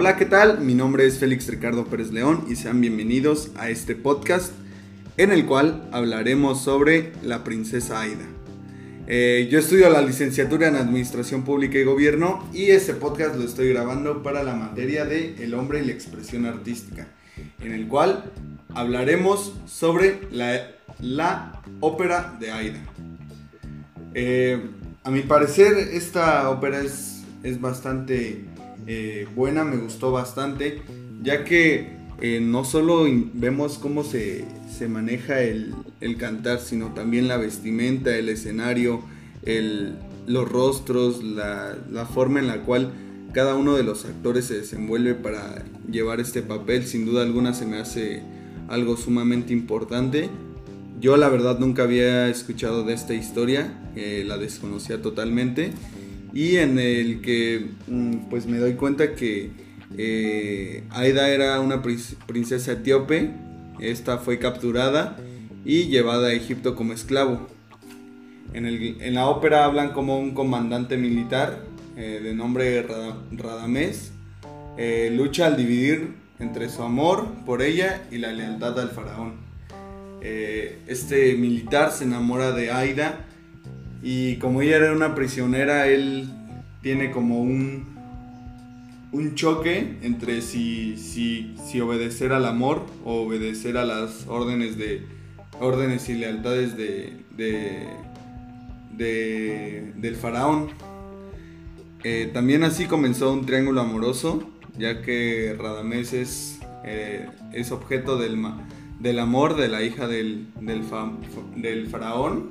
Hola, ¿qué tal? Mi nombre es Félix Ricardo Pérez León y sean bienvenidos a este podcast en el cual hablaremos sobre la princesa Aida. Eh, yo estudio la licenciatura en Administración Pública y Gobierno y este podcast lo estoy grabando para la materia de El hombre y la expresión artística, en el cual hablaremos sobre la, la ópera de Aida. Eh, a mi parecer esta ópera es, es bastante eh, buena, me gustó bastante, ya que eh, no solo vemos cómo se, maneja el, cantar, sino también la vestimenta, el escenario, los rostros, la, la, forma en la cual cada uno de los actores se desenvuelve para llevar este papel, sin duda alguna se me hace algo sumamente importante. Yo la verdad nunca había escuchado de esta historia, eh, la desconocía totalmente y en el que mm, pues me doy cuenta que eh, Aida era una princesa etíope, esta fue capturada y llevada a Egipto como esclavo. En, la ópera hablan como un comandante militar eh, de nombre Radamés, lucha al dividir entre su amor por ella y la lealtad al faraón. Eh, este militar se enamora de Aida y como ella era una prisionera, él tiene como un, un choque entre si, si, si obedecer al amor o obedecer a las órdenes de órdenes y lealtades de, del faraón. Eh, también así comenzó un triángulo amoroso, ya que Radamés es, eh, es objeto del, del amor de la hija del, del, faraón,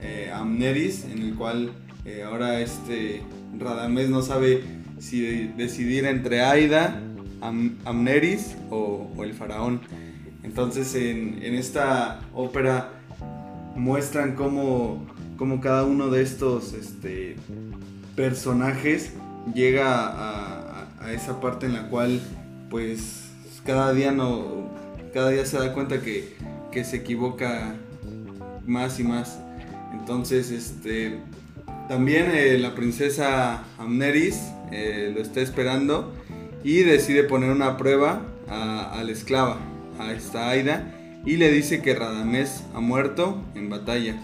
eh, Amneris, en el cual eh, ahora este Radamés no sabe si decidir entre Aida, Amneris o, el faraón. Entonces en, esta ópera muestran cómo, cómo, cada uno de estos este, personajes llega a, a esa parte en la cual pues cada día no cada día se da cuenta que, se equivoca más y más. Entonces, este, también eh, la princesa Amneris eh, lo está esperando y decide poner una prueba a, la esclava, a esta Aida, y le dice que Radamés ha muerto en batalla.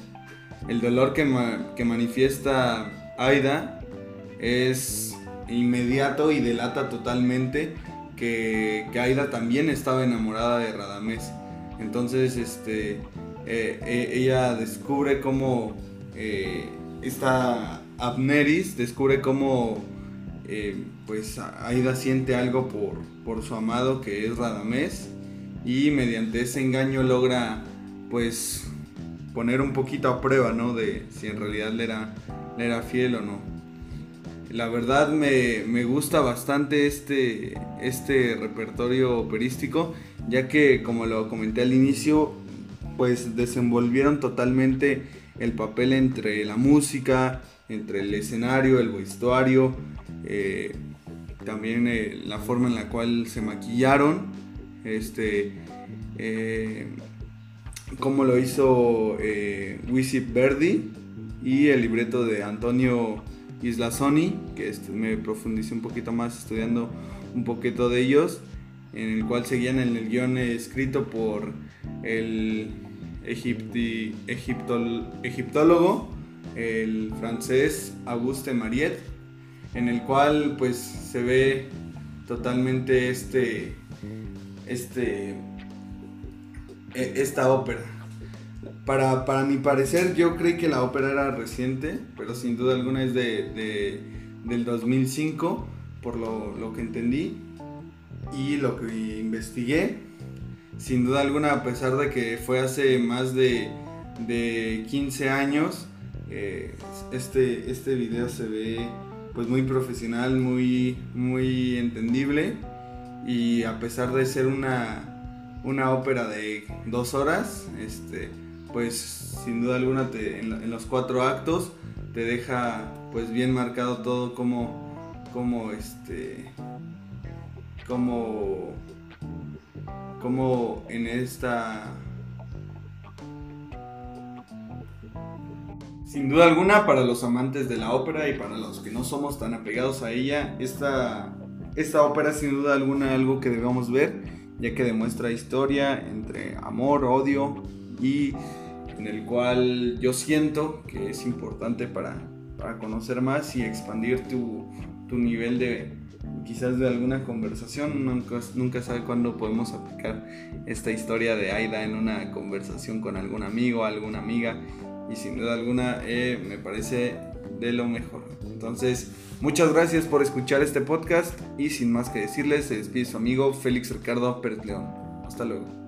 El dolor que, que manifiesta Aida es inmediato y delata totalmente que, Aida también estaba enamorada de Radamés. Entonces, este, eh, eh, ella descubre cómo eh, esta Abneris descubre cómo pues Aida siente algo por, por su amado que es Radamés y mediante ese engaño logra pues poner un poquito a prueba, ¿no? De si en realidad le era, le era fiel o no. La verdad me, gusta bastante este, este repertorio operístico, ya que como lo comenté al inicio, pues desenvolvieron totalmente el papel entre la música, entre el escenario, el vestuario, eh, también eh, la forma en la cual se maquillaron, este, eh, como lo hizo eh, Verdi y el libreto de Antonio Isla Sony, que este, me profundicé un poquito más estudiando un poquito de ellos, en el cual seguían en el guion escrito por el egipti, egiptólogo, el francés Auguste Mariette, en el cual pues se ve totalmente este, este, e, esta ópera. Para, para, mi parecer, yo creí que la ópera era reciente, pero sin duda alguna es de, del 2005, por lo, que entendí y lo que investigué. Sin duda alguna, a pesar de que fue hace más de, de 15 años, eh, este, este video se ve pues muy profesional, muy, muy entendible. Y a pesar de ser una, una ópera de dos horas, este, pues sin duda alguna en, los cuatro actos te deja pues bien marcado todo como, como este, como, como en esta... Sin duda alguna, para los amantes de la ópera y para los que no somos tan apegados a ella, esta, esta ópera sin duda alguna algo que debemos ver, ya que demuestra historia entre amor, odio y en el cual yo siento que es importante para, para conocer más y expandir tu, tu nivel de quizás de alguna conversación. Nunca, nunca sabe cuándo podemos aplicar esta historia de Aida en una conversación con algún amigo, alguna amiga. Y sin duda alguna eh, me parece de lo mejor. Entonces, muchas gracias por escuchar este podcast y sin más que decirles, se despide su amigo Félix Ricardo Pérez León. Hasta luego.